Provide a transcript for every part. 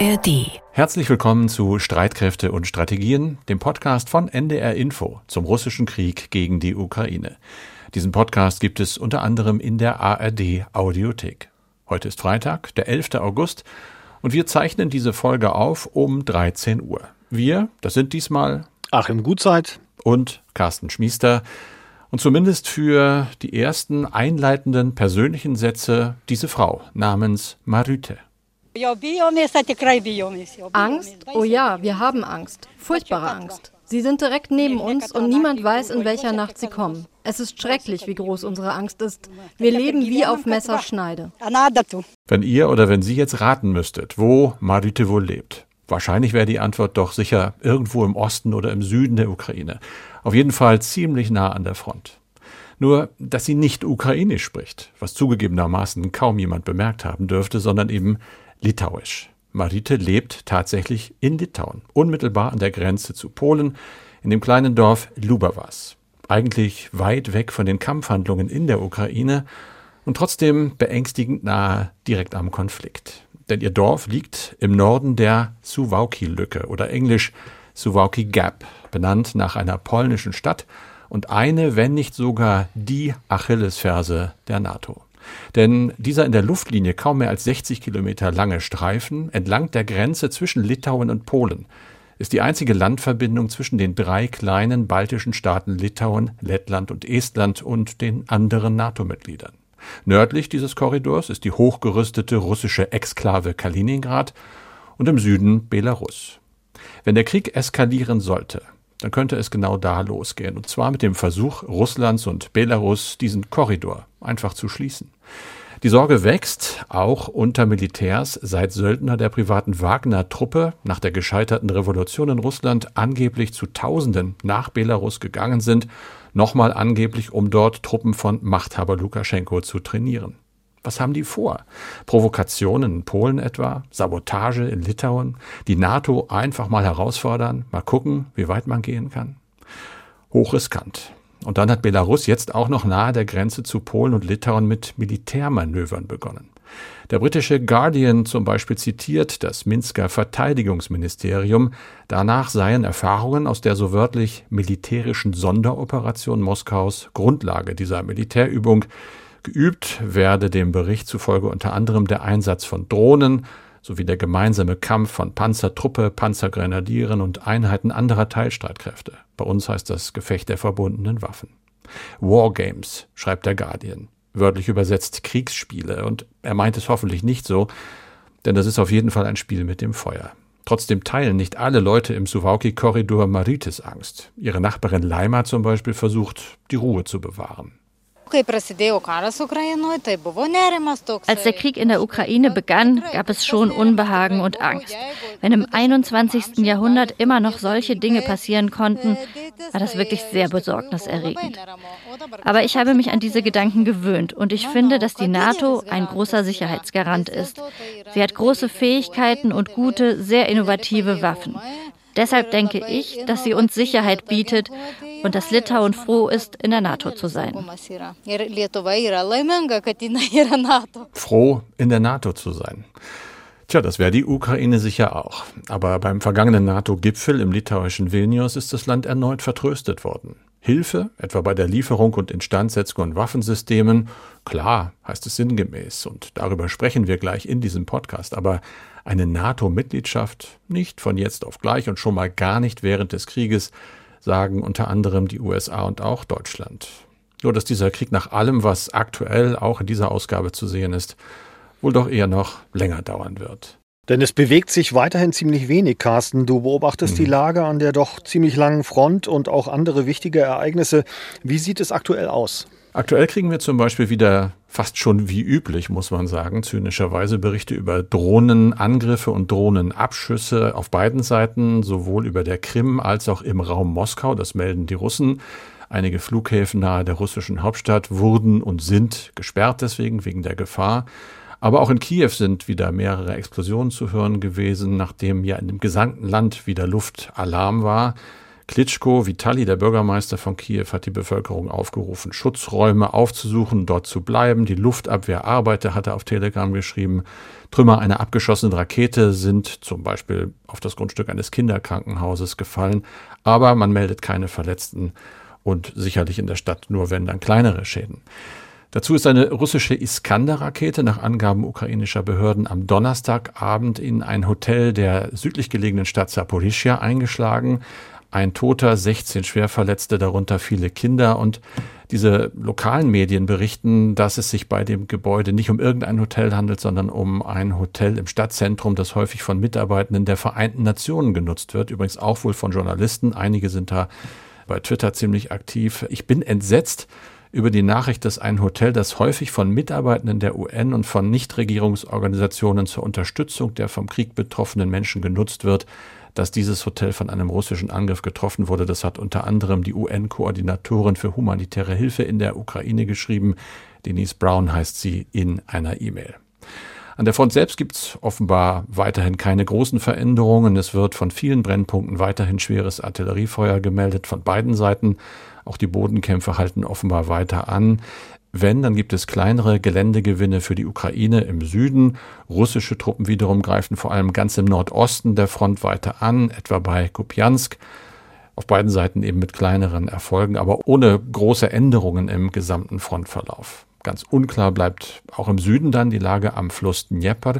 ARD. Herzlich willkommen zu Streitkräfte und Strategien, dem Podcast von NDR Info zum russischen Krieg gegen die Ukraine. Diesen Podcast gibt es unter anderem in der ARD Audiothek. Heute ist Freitag, der 11. August, und wir zeichnen diese Folge auf um 13 Uhr. Wir, das sind diesmal Achim Gutzeit und Carsten Schmiester. Und zumindest für die ersten einleitenden persönlichen Sätze diese Frau namens Marüte. Angst? Oh ja, wir haben Angst. Furchtbare Angst. Sie sind direkt neben uns und niemand weiß, in welcher Nacht sie kommen. Es ist schrecklich, wie groß unsere Angst ist. Wir leben wie auf Messerschneide. Wenn ihr oder wenn Sie jetzt raten müsstet, wo Marite wohl lebt, wahrscheinlich wäre die Antwort doch sicher irgendwo im Osten oder im Süden der Ukraine. Auf jeden Fall ziemlich nah an der Front. Nur, dass sie nicht ukrainisch spricht, was zugegebenermaßen kaum jemand bemerkt haben dürfte, sondern eben litauisch. Marite lebt tatsächlich in Litauen, unmittelbar an der Grenze zu Polen, in dem kleinen Dorf Lubavas. Eigentlich weit weg von den Kampfhandlungen in der Ukraine und trotzdem beängstigend nahe direkt am Konflikt. Denn ihr Dorf liegt im Norden der Suwałki-Lücke oder englisch Suwałki Gap, benannt nach einer polnischen Stadt und eine, wenn nicht sogar die Achillesferse der NATO. Denn dieser in der Luftlinie kaum mehr als 60 Kilometer lange Streifen entlang der Grenze zwischen Litauen und Polen ist die einzige Landverbindung zwischen den drei kleinen baltischen Staaten Litauen, Lettland und Estland und den anderen NATO-Mitgliedern. Nördlich dieses Korridors ist die hochgerüstete russische Exklave Kaliningrad und im Süden Belarus. Wenn der Krieg eskalieren sollte, dann könnte es genau da losgehen. Und zwar mit dem Versuch Russlands und Belarus, diesen Korridor einfach zu schließen. Die Sorge wächst auch unter Militärs, seit Söldner der privaten Wagner-Truppe nach der gescheiterten Revolution in Russland angeblich zu Tausenden nach Belarus gegangen sind, nochmal angeblich, um dort Truppen von Machthaber Lukaschenko zu trainieren. Was haben die vor? Provokationen in Polen etwa? Sabotage in Litauen? Die NATO einfach mal herausfordern? Mal gucken, wie weit man gehen kann? Hochriskant. Und dann hat Belarus jetzt auch noch nahe der Grenze zu Polen und Litauen mit Militärmanövern begonnen. Der britische Guardian zum Beispiel zitiert das Minsker Verteidigungsministerium. Danach seien Erfahrungen aus der so wörtlich militärischen Sonderoperation Moskaus Grundlage dieser Militärübung. Geübt werde dem Bericht zufolge unter anderem der Einsatz von Drohnen sowie der gemeinsame Kampf von Panzertruppe, Panzergrenadieren und Einheiten anderer Teilstreitkräfte. Bei uns heißt das Gefecht der verbundenen Waffen. Wargames, schreibt der Guardian. Wörtlich übersetzt Kriegsspiele. Und er meint es hoffentlich nicht so, denn das ist auf jeden Fall ein Spiel mit dem Feuer. Trotzdem teilen nicht alle Leute im Suwałki-Korridor Marites Angst. Ihre Nachbarin Leima zum Beispiel versucht, die Ruhe zu bewahren. Als der Krieg in der Ukraine begann, gab es schon Unbehagen und Angst. Wenn im 21. Jahrhundert immer noch solche Dinge passieren konnten, war das wirklich sehr besorgniserregend. Aber ich habe mich an diese Gedanken gewöhnt und ich finde, dass die NATO ein großer Sicherheitsgarant ist. Sie hat große Fähigkeiten und gute, sehr innovative Waffen. Deshalb denke ich, dass sie uns Sicherheit bietet und dass Litauen froh ist, in der NATO zu sein. Froh, in der NATO zu sein. Tja, das wäre die Ukraine sicher auch. Aber beim vergangenen NATO-Gipfel im litauischen Vilnius ist das Land erneut vertröstet worden. Hilfe, etwa bei der Lieferung und Instandsetzung von Waffensystemen, klar, heißt es sinngemäß, und darüber sprechen wir gleich in diesem Podcast, aber eine NATO-Mitgliedschaft nicht von jetzt auf gleich und schon mal gar nicht während des Krieges, sagen unter anderem die USA und auch Deutschland. Nur dass dieser Krieg nach allem, was aktuell auch in dieser Ausgabe zu sehen ist, wohl doch eher noch länger dauern wird. Denn es bewegt sich weiterhin ziemlich wenig, Carsten. Du beobachtest mhm. die Lage an der doch ziemlich langen Front und auch andere wichtige Ereignisse. Wie sieht es aktuell aus? Aktuell kriegen wir zum Beispiel wieder fast schon wie üblich, muss man sagen, zynischerweise Berichte über Drohnenangriffe und Drohnenabschüsse auf beiden Seiten, sowohl über der Krim als auch im Raum Moskau. Das melden die Russen. Einige Flughäfen nahe der russischen Hauptstadt wurden und sind gesperrt deswegen wegen der Gefahr. Aber auch in Kiew sind wieder mehrere Explosionen zu hören gewesen, nachdem ja in dem gesamten Land wieder Luftalarm war. Klitschko, Vitali, der Bürgermeister von Kiew, hat die Bevölkerung aufgerufen, Schutzräume aufzusuchen, dort zu bleiben. Die Luftabwehr arbeite, hat er auf Telegram geschrieben. Trümmer einer abgeschossenen Rakete sind zum Beispiel auf das Grundstück eines Kinderkrankenhauses gefallen, aber man meldet keine Verletzten und sicherlich in der Stadt nur wenn dann kleinere Schäden. Dazu ist eine russische Iskander-Rakete nach Angaben ukrainischer Behörden am Donnerstagabend in ein Hotel der südlich gelegenen Stadt Saporischia eingeschlagen. Ein Toter, 16 Schwerverletzte, darunter viele Kinder. Und diese lokalen Medien berichten, dass es sich bei dem Gebäude nicht um irgendein Hotel handelt, sondern um ein Hotel im Stadtzentrum, das häufig von Mitarbeitenden der Vereinten Nationen genutzt wird. Übrigens auch wohl von Journalisten. Einige sind da bei Twitter ziemlich aktiv. Ich bin entsetzt über die Nachricht, dass ein Hotel, das häufig von Mitarbeitenden der UN und von Nichtregierungsorganisationen zur Unterstützung der vom Krieg betroffenen Menschen genutzt wird, dass dieses Hotel von einem russischen Angriff getroffen wurde. Das hat unter anderem die UN-Koordinatorin für humanitäre Hilfe in der Ukraine geschrieben. Denise Brown heißt sie in einer E-Mail. An der Front selbst gibt es offenbar weiterhin keine großen Veränderungen. Es wird von vielen Brennpunkten weiterhin schweres Artilleriefeuer gemeldet von beiden Seiten. Auch die Bodenkämpfe halten offenbar weiter an. Wenn, dann gibt es kleinere Geländegewinne für die Ukraine im Süden. Russische Truppen wiederum greifen vor allem ganz im Nordosten der Front weiter an, etwa bei Kupiansk. Auf beiden Seiten eben mit kleineren Erfolgen, aber ohne große Änderungen im gesamten Frontverlauf. Ganz unklar bleibt auch im Süden dann die Lage am Fluss Dnieper,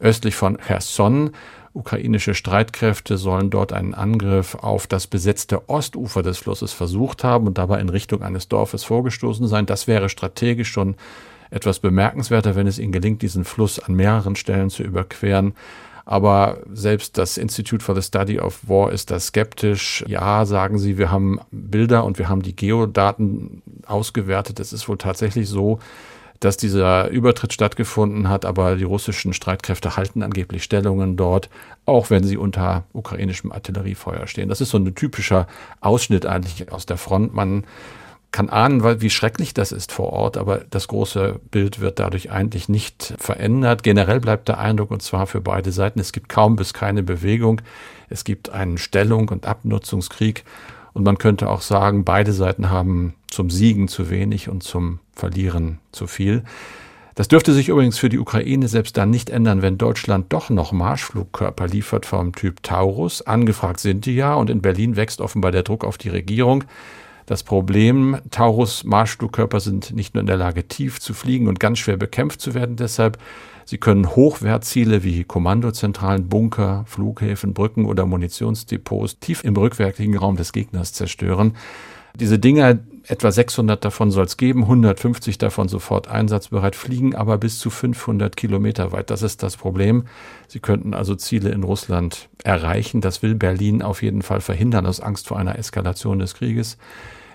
östlich von Cherson. Ukrainische Streitkräfte sollen dort einen Angriff auf das besetzte Ostufer des Flusses versucht haben und dabei in Richtung eines Dorfes vorgestoßen sein. Das wäre strategisch schon etwas bemerkenswerter, wenn es ihnen gelingt, diesen Fluss an mehreren Stellen zu überqueren. Aber selbst das Institute for the Study of War ist da skeptisch. Ja, sagen sie, wir haben Bilder und wir haben die Geodaten ausgewertet. Es ist wohl tatsächlich so, dass dieser Übertritt stattgefunden hat, aber die russischen Streitkräfte halten angeblich Stellungen dort, auch wenn sie unter ukrainischem Artilleriefeuer stehen. Das ist so ein typischer Ausschnitt eigentlich aus der Front. Man kann ahnen, wie schrecklich das ist vor Ort, aber das große Bild wird dadurch eigentlich nicht verändert. Generell bleibt der Eindruck, und zwar für beide Seiten, es gibt kaum bis keine Bewegung. Es gibt einen Stellung- und Abnutzungskrieg. Und man könnte auch sagen, beide Seiten haben zum Siegen zu wenig und zum Verlieren zu viel. Das dürfte sich übrigens für die Ukraine selbst dann nicht ändern, wenn Deutschland doch noch Marschflugkörper liefert vom Typ Taurus. Angefragt sind die ja und in Berlin wächst offenbar der Druck auf die Regierung. Das Problem, Taurus Marschflugkörper sind nicht nur in der Lage, tief zu fliegen und ganz schwer bekämpft zu werden deshalb, Sie können Hochwertziele wie Kommandozentralen, Bunker, Flughäfen, Brücken oder Munitionsdepots tief im rückwärtigen Raum des Gegners zerstören. Diese Dinger, etwa 600 davon soll es geben, 150 davon sofort einsatzbereit, fliegen aber bis zu 500 Kilometer weit. Das ist das Problem. Sie könnten also Ziele in Russland erreichen. Das will Berlin auf jeden Fall verhindern aus Angst vor einer Eskalation des Krieges.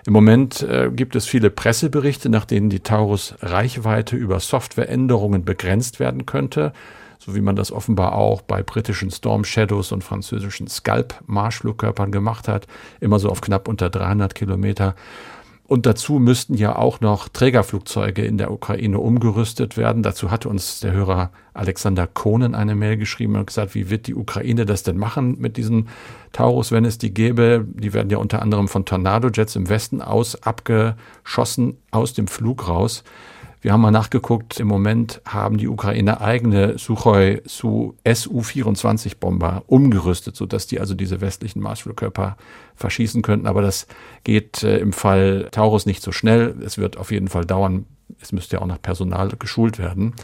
Im Moment äh, gibt es viele Presseberichte, nach denen die Taurus Reichweite über Softwareänderungen begrenzt werden könnte, so wie man das offenbar auch bei britischen Storm Shadows und französischen Scalp Marschflugkörpern gemacht hat, immer so auf knapp unter 300 Kilometer. Und dazu müssten ja auch noch Trägerflugzeuge in der Ukraine umgerüstet werden. Dazu hatte uns der Hörer Alexander Kohnen eine Mail geschrieben und gesagt, wie wird die Ukraine das denn machen mit diesen Taurus, wenn es die gäbe? Die werden ja unter anderem von Tornado-Jets im Westen aus abgeschossen aus dem Flug raus. Wir haben mal nachgeguckt, im Moment haben die Ukrainer eigene Suchoi Su-24 Bomber umgerüstet, sodass die also diese westlichen Marschflugkörper verschießen könnten. Aber das geht äh, im Fall Taurus nicht so schnell. Es wird auf jeden Fall dauern. Es müsste ja auch nach Personal geschult werden.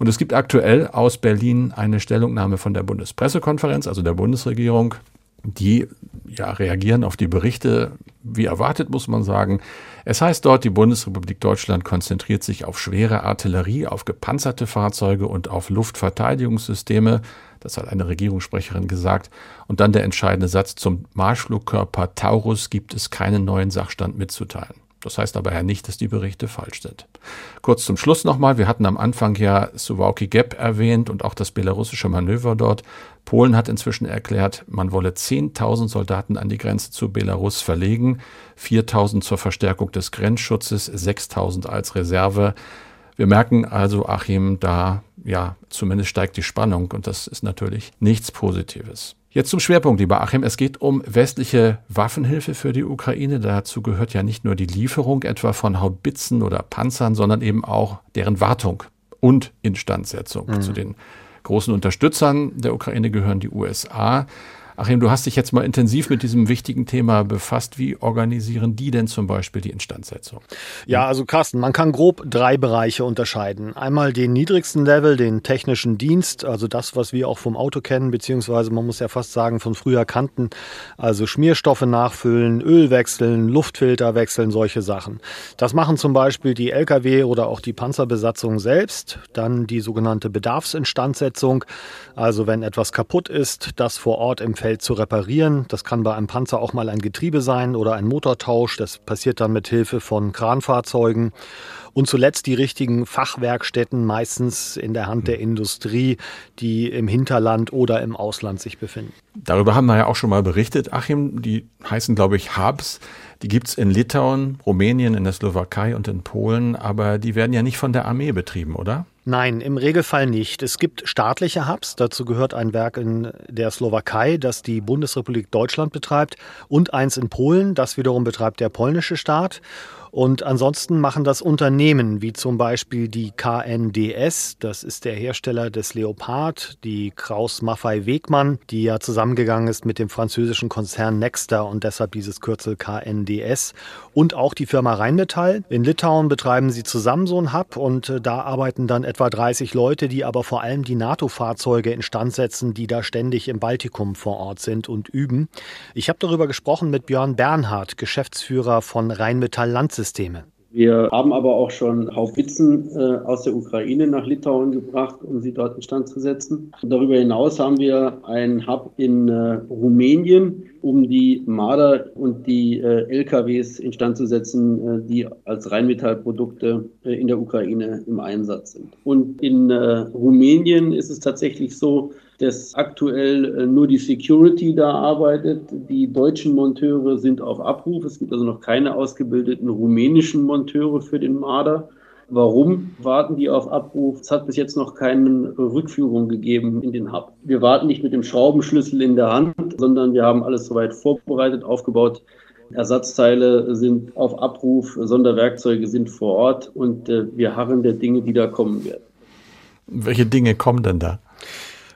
Und es gibt aktuell aus Berlin eine Stellungnahme von der Bundespressekonferenz, also der Bundesregierung, die ja reagieren auf die Berichte, wie erwartet, muss man sagen. Es heißt dort, die Bundesrepublik Deutschland konzentriert sich auf schwere Artillerie, auf gepanzerte Fahrzeuge und auf Luftverteidigungssysteme. Das hat eine Regierungssprecherin gesagt. Und dann der entscheidende Satz zum Marschflugkörper Taurus gibt es keinen neuen Sachstand mitzuteilen. Das heißt aber ja nicht, dass die Berichte falsch sind. Kurz zum Schluss nochmal. Wir hatten am Anfang ja Suwałki Gap erwähnt und auch das belarussische Manöver dort. Polen hat inzwischen erklärt, man wolle 10.000 Soldaten an die Grenze zu Belarus verlegen, 4.000 zur Verstärkung des Grenzschutzes, 6.000 als Reserve. Wir merken also, Achim, da ja zumindest steigt die Spannung und das ist natürlich nichts Positives. Jetzt zum Schwerpunkt, lieber Achim. Es geht um westliche Waffenhilfe für die Ukraine. Dazu gehört ja nicht nur die Lieferung etwa von Haubitzen oder Panzern, sondern eben auch deren Wartung und Instandsetzung. Mhm. Zu den großen Unterstützern der Ukraine gehören die USA. Achim, du hast dich jetzt mal intensiv mit diesem wichtigen Thema befasst. Wie organisieren die denn zum Beispiel die Instandsetzung? Ja, also Carsten, man kann grob drei Bereiche unterscheiden. Einmal den niedrigsten Level, den technischen Dienst, also das, was wir auch vom Auto kennen, beziehungsweise man muss ja fast sagen, von früher kannten. Also Schmierstoffe nachfüllen, Öl wechseln, Luftfilter wechseln, solche Sachen. Das machen zum Beispiel die Lkw oder auch die Panzerbesatzung selbst. Dann die sogenannte Bedarfsinstandsetzung. Also wenn etwas kaputt ist, das vor Ort im Feld Feld zu reparieren. Das kann bei einem Panzer auch mal ein Getriebe sein oder ein Motortausch. Das passiert dann mit Hilfe von Kranfahrzeugen. Und zuletzt die richtigen Fachwerkstätten, meistens in der Hand der Industrie, die im Hinterland oder im Ausland sich befinden. Darüber haben wir ja auch schon mal berichtet, Achim. Die heißen, glaube ich, Hubs. Die gibt es in Litauen, Rumänien, in der Slowakei und in Polen, aber die werden ja nicht von der Armee betrieben, oder? Nein, im Regelfall nicht. Es gibt staatliche Hubs. Dazu gehört ein Werk in der Slowakei, das die Bundesrepublik Deutschland betreibt, und eins in Polen, das wiederum betreibt der polnische Staat. Und ansonsten machen das Unternehmen, wie zum Beispiel die KNDS, das ist der Hersteller des Leopard, die Kraus Maffei Wegmann, die ja zusammengegangen ist mit dem französischen Konzern Nexter und deshalb dieses Kürzel KNDS. Und auch die Firma Rheinmetall. In Litauen betreiben sie zusammen so ein Hub und äh, da arbeiten dann etwa 30 Leute, die aber vor allem die NATO-Fahrzeuge instand setzen, die da ständig im Baltikum vor Ort sind und üben. Ich habe darüber gesprochen mit Björn Bernhard, Geschäftsführer von Rheinmetall Landsitz. Systeme. Wir haben aber auch schon Haubitzen äh, aus der Ukraine nach Litauen gebracht, um sie dort instand zu setzen. Darüber hinaus haben wir einen Hub in äh, Rumänien, um die Marder und die äh, LKWs instand zu setzen, die als Rheinmetallprodukte in der Ukraine im Einsatz sind. Und in Rumänien ist es tatsächlich so, dass aktuell äh, nur die Security da arbeitet. Die deutschen Monteure sind auf Abruf. Es gibt also noch keine ausgebildeten rumänischen Monteure für den Marder. Warum warten die auf Abruf? Es hat bis jetzt noch keine Rückführung gegeben in den Hub. Wir warten nicht mit dem Schraubenschlüssel in der Hand, sondern wir haben alles soweit vorbereitet, aufgebaut. Ersatzteile sind auf Abruf, Sonderwerkzeuge sind vor Ort und äh, wir harren der Dinge, die da kommen werden. Welche Dinge kommen denn da?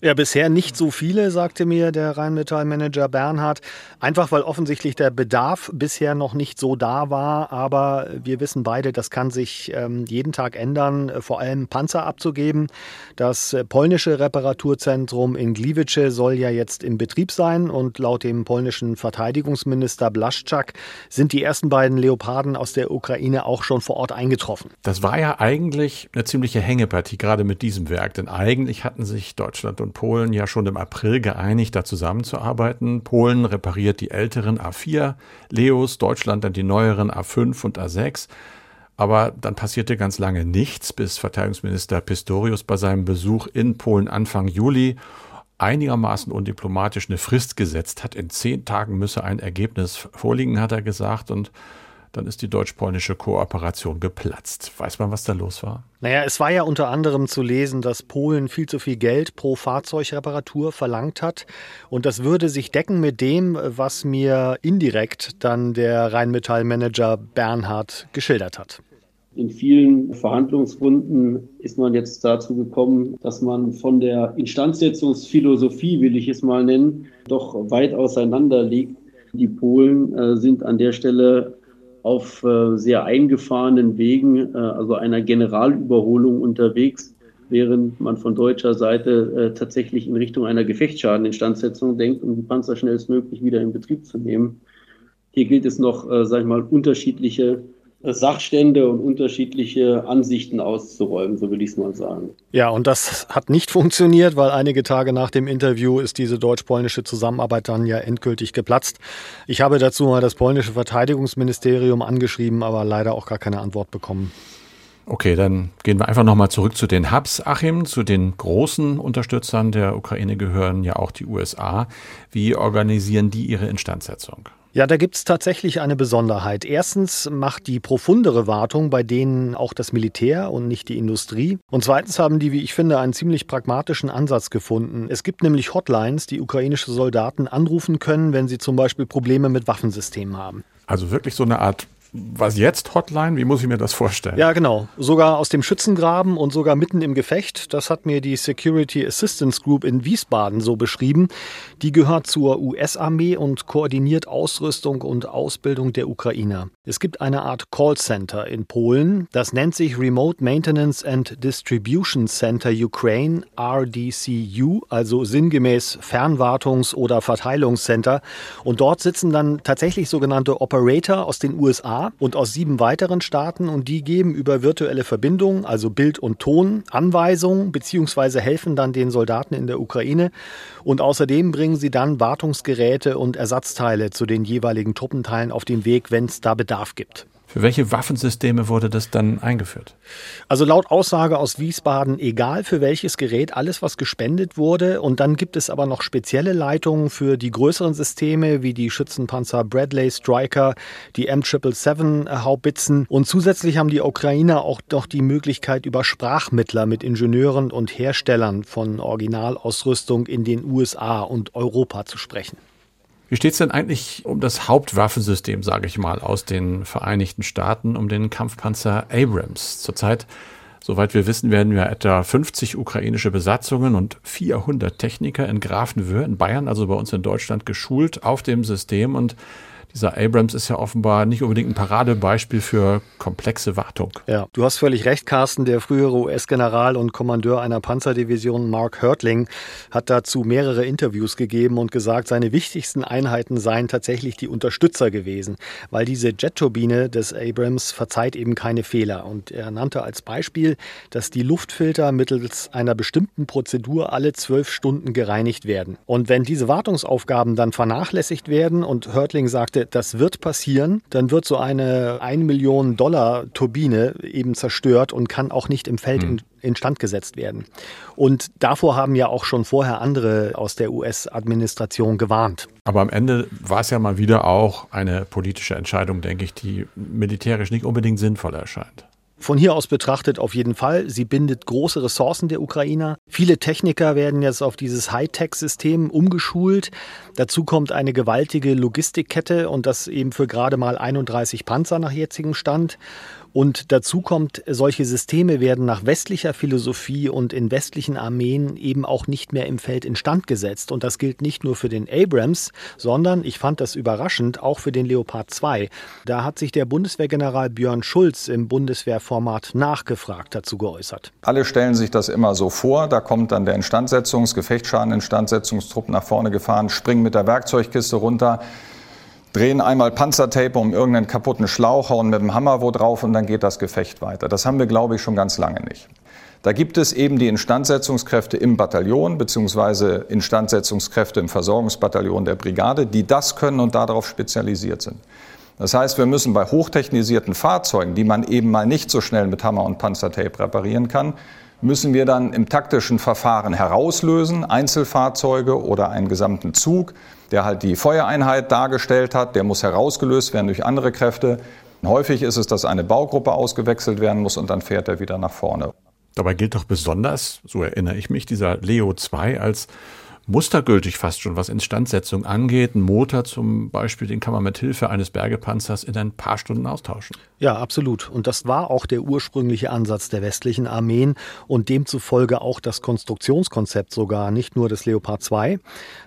Ja, bisher nicht so viele, sagte mir der Rheinmetall-Manager Bernhard. Einfach weil offensichtlich der Bedarf bisher noch nicht so da war. Aber wir wissen beide, das kann sich ähm, jeden Tag ändern, äh, vor allem Panzer abzugeben. Das polnische Reparaturzentrum in Gliwice soll ja jetzt im Betrieb sein. Und laut dem polnischen Verteidigungsminister Blaszczak sind die ersten beiden Leoparden aus der Ukraine auch schon vor Ort eingetroffen. Das war ja eigentlich eine ziemliche Hängepartie, gerade mit diesem Werk. Denn eigentlich hatten sich Deutschland und Polen ja schon im April geeinigt, da zusammenzuarbeiten. Polen repariert die älteren A4 Leos, Deutschland dann die neueren A5 und A6. Aber dann passierte ganz lange nichts, bis Verteidigungsminister Pistorius bei seinem Besuch in Polen Anfang Juli einigermaßen undiplomatisch eine Frist gesetzt hat. In zehn Tagen müsse ein Ergebnis vorliegen, hat er gesagt. Und dann ist die deutsch-polnische Kooperation geplatzt. Weiß man, was da los war? Naja, es war ja unter anderem zu lesen, dass Polen viel zu viel Geld pro Fahrzeugreparatur verlangt hat. Und das würde sich decken mit dem, was mir indirekt dann der Rheinmetall-Manager Bernhard geschildert hat. In vielen Verhandlungsrunden ist man jetzt dazu gekommen, dass man von der Instandsetzungsphilosophie, will ich es mal nennen, doch weit auseinander liegt. Die Polen äh, sind an der Stelle auf äh, sehr eingefahrenen Wegen, äh, also einer Generalüberholung unterwegs, während man von deutscher Seite äh, tatsächlich in Richtung einer Gefechtsschadeninstandsetzung denkt, um die Panzer schnellstmöglich wieder in Betrieb zu nehmen. Hier gilt es noch, äh, sag ich mal, unterschiedliche Sachstände und unterschiedliche Ansichten auszuräumen, so will ich es mal sagen. Ja, und das hat nicht funktioniert, weil einige Tage nach dem Interview ist diese deutsch-polnische Zusammenarbeit dann ja endgültig geplatzt. Ich habe dazu mal das polnische Verteidigungsministerium angeschrieben, aber leider auch gar keine Antwort bekommen. Okay, dann gehen wir einfach nochmal zurück zu den Hubs, Achim. Zu den großen Unterstützern der Ukraine gehören ja auch die USA. Wie organisieren die ihre Instandsetzung? Ja, da gibt es tatsächlich eine Besonderheit. Erstens macht die profundere Wartung bei denen auch das Militär und nicht die Industrie. Und zweitens haben die, wie ich finde, einen ziemlich pragmatischen Ansatz gefunden. Es gibt nämlich Hotlines, die ukrainische Soldaten anrufen können, wenn sie zum Beispiel Probleme mit Waffensystemen haben. Also wirklich so eine Art was jetzt Hotline? Wie muss ich mir das vorstellen? Ja, genau. Sogar aus dem Schützengraben und sogar mitten im Gefecht. Das hat mir die Security Assistance Group in Wiesbaden so beschrieben. Die gehört zur US-Armee und koordiniert Ausrüstung und Ausbildung der Ukrainer. Es gibt eine Art Callcenter in Polen. Das nennt sich Remote Maintenance and Distribution Center Ukraine, RDCU, also sinngemäß Fernwartungs- oder Verteilungscenter. Und dort sitzen dann tatsächlich sogenannte Operator aus den USA und aus sieben weiteren Staaten und die geben über virtuelle Verbindungen, also Bild und Ton, Anweisungen bzw. helfen dann den Soldaten in der Ukraine und außerdem bringen sie dann Wartungsgeräte und Ersatzteile zu den jeweiligen Truppenteilen auf den Weg, wenn es da Bedarf gibt. Für welche Waffensysteme wurde das dann eingeführt? Also laut Aussage aus Wiesbaden, egal für welches Gerät, alles, was gespendet wurde. Und dann gibt es aber noch spezielle Leitungen für die größeren Systeme, wie die Schützenpanzer Bradley Striker, die M777 Haubitzen. Und zusätzlich haben die Ukrainer auch noch die Möglichkeit, über Sprachmittler mit Ingenieuren und Herstellern von Originalausrüstung in den USA und Europa zu sprechen. Wie steht es denn eigentlich um das Hauptwaffensystem, sage ich mal, aus den Vereinigten Staaten, um den Kampfpanzer Abrams? Zurzeit, soweit wir wissen, werden ja etwa 50 ukrainische Besatzungen und 400 Techniker in Grafenwöhr in Bayern, also bei uns in Deutschland, geschult auf dem System und dieser Abrams ist ja offenbar nicht unbedingt ein Paradebeispiel für komplexe Wartung. Ja, du hast völlig recht, Carsten. Der frühere US-General und Kommandeur einer Panzerdivision, Mark Hurtling, hat dazu mehrere Interviews gegeben und gesagt, seine wichtigsten Einheiten seien tatsächlich die Unterstützer gewesen, weil diese Jetturbine des Abrams verzeiht eben keine Fehler. Und er nannte als Beispiel, dass die Luftfilter mittels einer bestimmten Prozedur alle zwölf Stunden gereinigt werden. Und wenn diese Wartungsaufgaben dann vernachlässigt werden und Hurtling sagte, das wird passieren, dann wird so eine 1 Million Dollar Turbine eben zerstört und kann auch nicht im Feld mhm. instand gesetzt werden. Und davor haben ja auch schon vorher andere aus der US-Administration gewarnt. Aber am Ende war es ja mal wieder auch eine politische Entscheidung, denke ich, die militärisch nicht unbedingt sinnvoll erscheint. Von hier aus betrachtet auf jeden Fall. Sie bindet große Ressourcen der Ukrainer. Viele Techniker werden jetzt auf dieses Hightech-System umgeschult. Dazu kommt eine gewaltige Logistikkette und das eben für gerade mal 31 Panzer nach jetzigem Stand. Und dazu kommt, solche Systeme werden nach westlicher Philosophie und in westlichen Armeen eben auch nicht mehr im Feld instand gesetzt. Und das gilt nicht nur für den Abrams, sondern, ich fand das überraschend, auch für den Leopard 2. Da hat sich der Bundeswehrgeneral Björn Schulz im Bundeswehrformat nachgefragt dazu geäußert. Alle stellen sich das immer so vor, da kommt dann der Instandsetzungs-, Gefechtsschaden-Instandsetzungstrupp nach vorne gefahren, springt mit der Werkzeugkiste runter drehen einmal Panzertape um irgendeinen kaputten Schlauch, hauen mit dem Hammer wo drauf und dann geht das Gefecht weiter. Das haben wir, glaube ich, schon ganz lange nicht. Da gibt es eben die Instandsetzungskräfte im Bataillon beziehungsweise Instandsetzungskräfte im Versorgungsbataillon der Brigade, die das können und darauf spezialisiert sind. Das heißt, wir müssen bei hochtechnisierten Fahrzeugen, die man eben mal nicht so schnell mit Hammer und Panzertape reparieren kann, müssen wir dann im taktischen Verfahren herauslösen, Einzelfahrzeuge oder einen gesamten Zug der halt die Feuereinheit dargestellt hat, der muss herausgelöst werden durch andere Kräfte. Häufig ist es, dass eine Baugruppe ausgewechselt werden muss und dann fährt er wieder nach vorne. Dabei gilt doch besonders, so erinnere ich mich, dieser Leo 2 als mustergültig fast schon, was Instandsetzung angeht. Ein Motor zum Beispiel, den kann man mit Hilfe eines Bergepanzers in ein paar Stunden austauschen. Ja, absolut. Und das war auch der ursprüngliche Ansatz der westlichen Armeen und demzufolge auch das Konstruktionskonzept sogar, nicht nur des Leopard 2.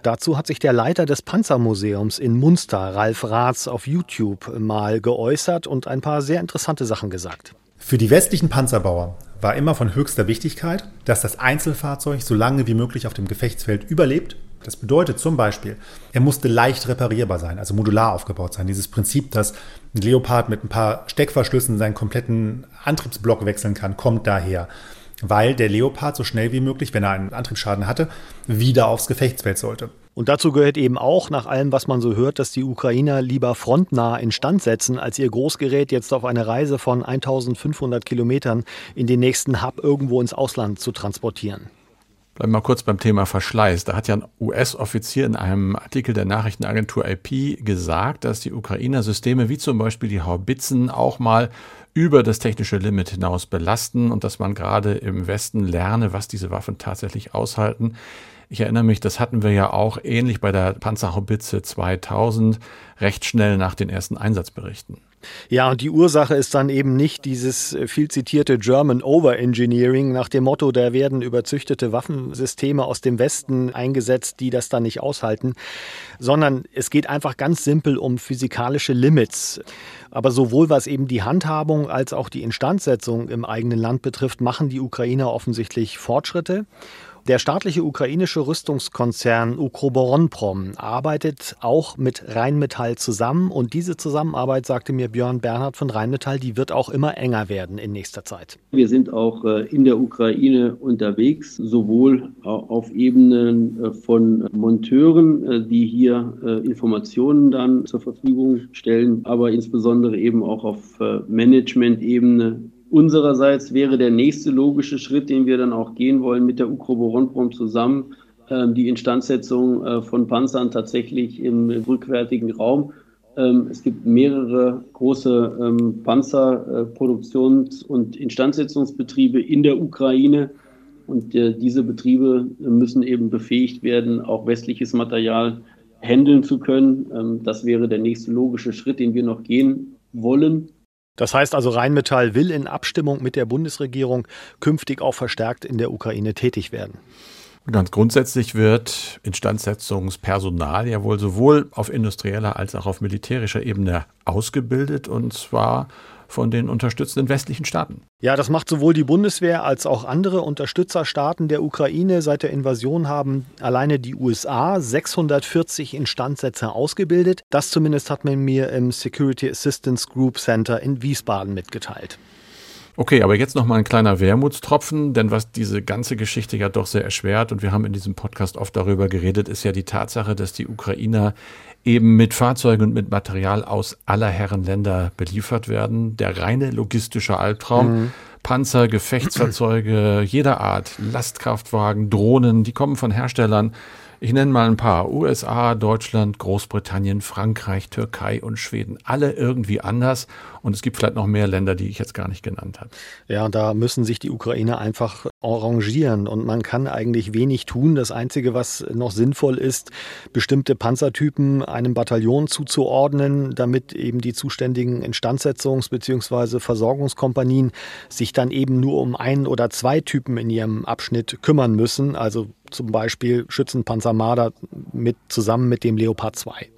Dazu hat sich der Leiter des Panzermuseums in Munster, Ralf Raths, auf YouTube mal geäußert und ein paar sehr interessante Sachen gesagt. Für die westlichen Panzerbauer war immer von höchster Wichtigkeit, dass das Einzelfahrzeug so lange wie möglich auf dem Gefechtsfeld überlebt. Das bedeutet zum Beispiel, er musste leicht reparierbar sein, also modular aufgebaut sein. Dieses Prinzip, dass ein Leopard mit ein paar Steckverschlüssen seinen kompletten Antriebsblock wechseln kann, kommt daher weil der Leopard so schnell wie möglich, wenn er einen Antriebsschaden hatte, wieder aufs Gefechtsfeld sollte. Und dazu gehört eben auch, nach allem, was man so hört, dass die Ukrainer lieber frontnah instand setzen, als ihr Großgerät jetzt auf eine Reise von 1500 Kilometern in den nächsten Hub irgendwo ins Ausland zu transportieren. Bleiben wir mal kurz beim Thema Verschleiß. Da hat ja ein US-Offizier in einem Artikel der Nachrichtenagentur IP gesagt, dass die Ukrainer Systeme wie zum Beispiel die Haubitzen auch mal über das technische Limit hinaus belasten und dass man gerade im Westen lerne, was diese Waffen tatsächlich aushalten. Ich erinnere mich, das hatten wir ja auch ähnlich bei der Panzerhaubitze 2000 recht schnell nach den ersten Einsatzberichten. Ja, und die Ursache ist dann eben nicht dieses äh, viel zitierte German Overengineering nach dem Motto, da werden überzüchtete Waffensysteme aus dem Westen eingesetzt, die das dann nicht aushalten, sondern es geht einfach ganz simpel um physikalische Limits. Aber sowohl was eben die Handhabung als auch die Instandsetzung im eigenen Land betrifft, machen die Ukrainer offensichtlich Fortschritte. Der staatliche ukrainische Rüstungskonzern Ukroboronprom arbeitet auch mit Rheinmetall zusammen und diese Zusammenarbeit, sagte mir Björn Bernhard von Rheinmetall, die wird auch immer enger werden in nächster Zeit. Wir sind auch äh, in der Ukraine unterwegs, sowohl auf Ebenen äh, von Monteuren, äh, die hier Informationen dann zur Verfügung stellen, aber insbesondere eben auch auf Management-Ebene Unsererseits wäre der nächste logische Schritt, den wir dann auch gehen wollen mit der Ukroboronprom zusammen, ähm, die Instandsetzung äh, von Panzern tatsächlich im rückwärtigen Raum. Ähm, es gibt mehrere große ähm, Panzerproduktions- und Instandsetzungsbetriebe in der Ukraine. Und äh, diese Betriebe müssen eben befähigt werden, auch westliches Material handeln zu können. Das wäre der nächste logische Schritt, den wir noch gehen wollen. Das heißt also, Rheinmetall will in Abstimmung mit der Bundesregierung künftig auch verstärkt in der Ukraine tätig werden. Ganz grundsätzlich wird Instandsetzungspersonal ja wohl sowohl auf industrieller als auch auf militärischer Ebene ausgebildet und zwar von den unterstützenden westlichen Staaten. Ja, das macht sowohl die Bundeswehr als auch andere Unterstützerstaaten der Ukraine. Seit der Invasion haben alleine die USA 640 Instandsetzer ausgebildet. Das zumindest hat man mir im Security Assistance Group Center in Wiesbaden mitgeteilt. Okay, aber jetzt noch mal ein kleiner Wermutstropfen, denn was diese ganze Geschichte ja doch sehr erschwert und wir haben in diesem Podcast oft darüber geredet, ist ja die Tatsache, dass die Ukrainer eben mit Fahrzeugen und mit Material aus aller Herren Länder beliefert werden. Der reine logistische Albtraum. Mhm. Panzer, Gefechtsfahrzeuge jeder Art, Lastkraftwagen, Drohnen, die kommen von Herstellern, ich nenne mal ein paar. USA, Deutschland, Großbritannien, Frankreich, Türkei und Schweden. Alle irgendwie anders. Und es gibt vielleicht noch mehr Länder, die ich jetzt gar nicht genannt habe. Ja, da müssen sich die Ukrainer einfach arrangieren. Und man kann eigentlich wenig tun. Das Einzige, was noch sinnvoll ist, bestimmte Panzertypen einem Bataillon zuzuordnen, damit eben die zuständigen Instandsetzungs- bzw. Versorgungskompanien sich dann eben nur um ein oder zwei Typen in ihrem Abschnitt kümmern müssen. Also zum Beispiel Schützenpanzer Marder mit, zusammen mit dem Leopard 2.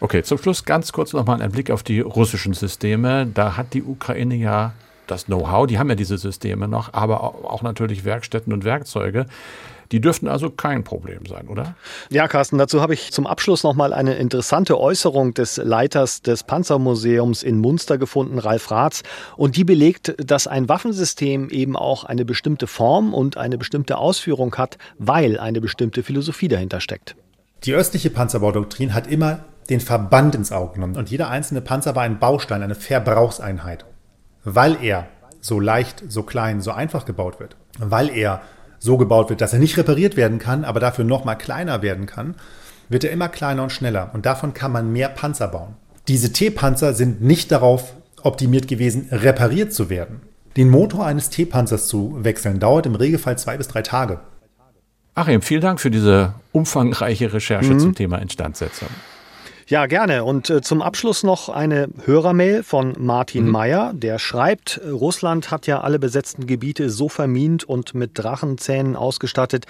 Okay, zum Schluss ganz kurz nochmal ein Blick auf die russischen Systeme. Da hat die Ukraine ja das Know-how, die haben ja diese Systeme noch, aber auch natürlich Werkstätten und Werkzeuge. Die dürften also kein Problem sein, oder? Ja, Carsten, dazu habe ich zum Abschluss noch mal eine interessante Äußerung des Leiters des Panzermuseums in Munster gefunden, Ralf Ratz. Und die belegt, dass ein Waffensystem eben auch eine bestimmte Form und eine bestimmte Ausführung hat, weil eine bestimmte Philosophie dahinter steckt. Die östliche Panzerbaudoktrin hat immer den Verband ins Auge genommen. Und jeder einzelne Panzer war ein Baustein, eine Verbrauchseinheit. Weil er so leicht, so klein, so einfach gebaut wird. Weil er so gebaut wird, dass er nicht repariert werden kann, aber dafür noch mal kleiner werden kann, wird er immer kleiner und schneller. Und davon kann man mehr Panzer bauen. Diese T-Panzer sind nicht darauf optimiert gewesen, repariert zu werden. Den Motor eines T-Panzers zu wechseln dauert im Regelfall zwei bis drei Tage. Achim, vielen Dank für diese umfangreiche Recherche mhm. zum Thema Instandsetzung. Ja, gerne. Und äh, zum Abschluss noch eine Hörermail von Martin mhm. Meyer. Der schreibt, Russland hat ja alle besetzten Gebiete so vermint und mit Drachenzähnen ausgestattet,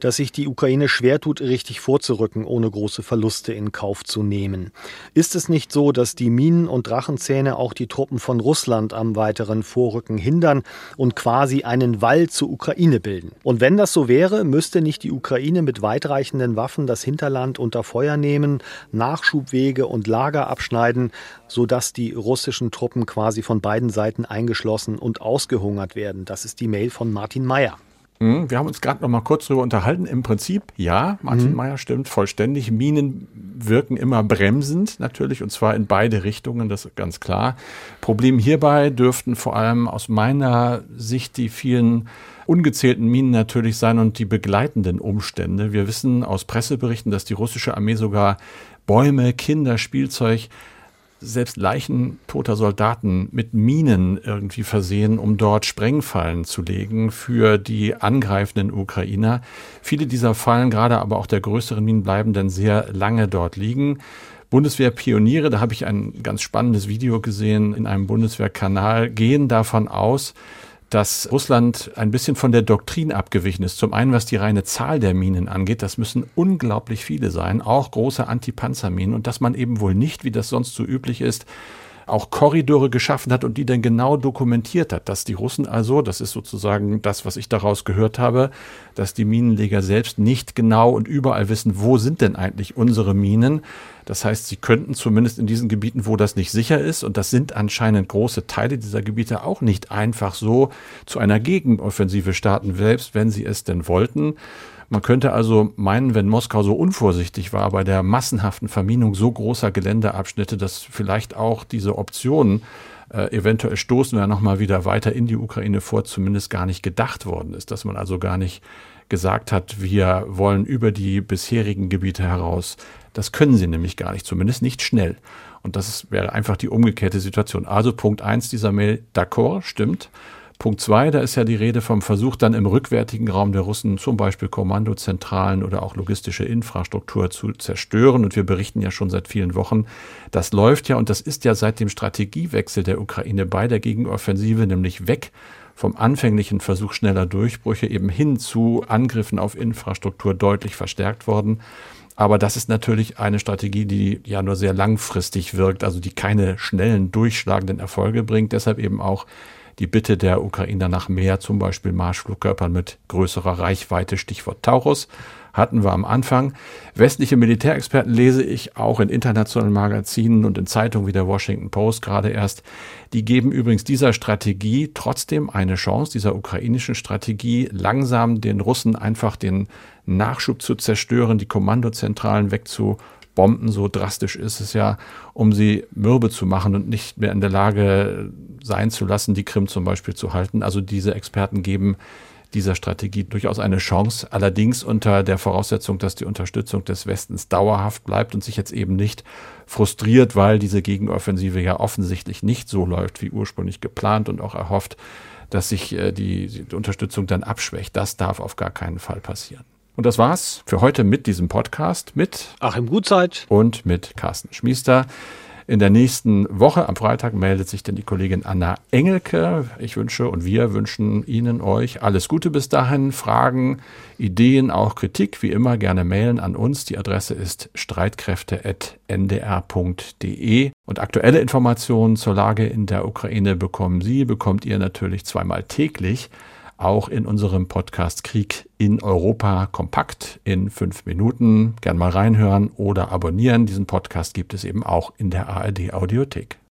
dass sich die Ukraine schwer tut, richtig vorzurücken, ohne große Verluste in Kauf zu nehmen. Ist es nicht so, dass die Minen und Drachenzähne auch die Truppen von Russland am weiteren Vorrücken hindern und quasi einen Wall zur Ukraine bilden? Und wenn das so wäre, müsste nicht die Ukraine mit weitreichenden Waffen das Hinterland unter Feuer nehmen, Nachschub Nachschubwege und Lager abschneiden, sodass die russischen Truppen quasi von beiden Seiten eingeschlossen und ausgehungert werden. Das ist die Mail von Martin Mayer. Hm, wir haben uns gerade noch mal kurz darüber unterhalten. Im Prinzip, ja, Martin mhm. Meyer stimmt vollständig. Minen wirken immer bremsend natürlich und zwar in beide Richtungen, das ist ganz klar. Problem hierbei dürften vor allem aus meiner Sicht die vielen ungezählten Minen natürlich sein und die begleitenden Umstände. Wir wissen aus Presseberichten, dass die russische Armee sogar Bäume, Kinder, Spielzeug selbst Leichen toter Soldaten mit Minen irgendwie versehen, um dort Sprengfallen zu legen für die angreifenden Ukrainer. Viele dieser Fallen, gerade aber auch der größeren Minen, bleiben dann sehr lange dort liegen. Bundeswehrpioniere, da habe ich ein ganz spannendes Video gesehen in einem Bundeswehrkanal, gehen davon aus, dass Russland ein bisschen von der Doktrin abgewichen ist. Zum einen, was die reine Zahl der Minen angeht, das müssen unglaublich viele sein, auch große Antipanzerminen und dass man eben wohl nicht, wie das sonst so üblich ist, auch Korridore geschaffen hat und die dann genau dokumentiert hat, dass die Russen also, das ist sozusagen das, was ich daraus gehört habe, dass die Minenleger selbst nicht genau und überall wissen, wo sind denn eigentlich unsere Minen. Das heißt, sie könnten zumindest in diesen Gebieten, wo das nicht sicher ist, und das sind anscheinend große Teile dieser Gebiete, auch nicht einfach so zu einer Gegenoffensive starten, selbst wenn sie es denn wollten. Man könnte also meinen, wenn Moskau so unvorsichtig war bei der massenhaften Verminung so großer Geländeabschnitte, dass vielleicht auch diese Option, äh, eventuell stoßen wir nochmal wieder weiter in die Ukraine vor, zumindest gar nicht gedacht worden ist, dass man also gar nicht gesagt hat, wir wollen über die bisherigen Gebiete heraus. Das können sie nämlich gar nicht, zumindest nicht schnell. Und das wäre einfach die umgekehrte Situation. Also Punkt eins dieser Mail, d'accord, stimmt. Punkt zwei, da ist ja die Rede vom Versuch, dann im rückwärtigen Raum der Russen zum Beispiel Kommandozentralen oder auch logistische Infrastruktur zu zerstören. Und wir berichten ja schon seit vielen Wochen, das läuft ja und das ist ja seit dem Strategiewechsel der Ukraine bei der Gegenoffensive nämlich weg vom anfänglichen Versuch schneller Durchbrüche eben hin zu Angriffen auf Infrastruktur deutlich verstärkt worden. Aber das ist natürlich eine Strategie, die ja nur sehr langfristig wirkt, also die keine schnellen, durchschlagenden Erfolge bringt. Deshalb eben auch die Bitte der Ukrainer nach mehr, zum Beispiel Marschflugkörpern mit größerer Reichweite, Stichwort Taurus, hatten wir am Anfang. Westliche Militärexperten lese ich auch in internationalen Magazinen und in Zeitungen wie der Washington Post gerade erst. Die geben übrigens dieser Strategie trotzdem eine Chance, dieser ukrainischen Strategie, langsam den Russen einfach den Nachschub zu zerstören, die Kommandozentralen wegzu Bomben, so drastisch ist es ja, um sie mürbe zu machen und nicht mehr in der Lage sein zu lassen, die Krim zum Beispiel zu halten. Also diese Experten geben dieser Strategie durchaus eine Chance, allerdings unter der Voraussetzung, dass die Unterstützung des Westens dauerhaft bleibt und sich jetzt eben nicht frustriert, weil diese Gegenoffensive ja offensichtlich nicht so läuft, wie ursprünglich geplant und auch erhofft, dass sich äh, die, die Unterstützung dann abschwächt. Das darf auf gar keinen Fall passieren. Und das war's für heute mit diesem Podcast mit Achim Gutzeit und mit Carsten Schmiester. In der nächsten Woche, am Freitag, meldet sich dann die Kollegin Anna Engelke. Ich wünsche und wir wünschen Ihnen, euch alles Gute bis dahin. Fragen, Ideen, auch Kritik, wie immer gerne mailen an uns. Die Adresse ist streitkräfte.ndr.de. Und aktuelle Informationen zur Lage in der Ukraine bekommen Sie, bekommt ihr natürlich zweimal täglich auch in unserem Podcast Krieg in Europa kompakt in fünf Minuten. Gern mal reinhören oder abonnieren. Diesen Podcast gibt es eben auch in der ARD Audiothek.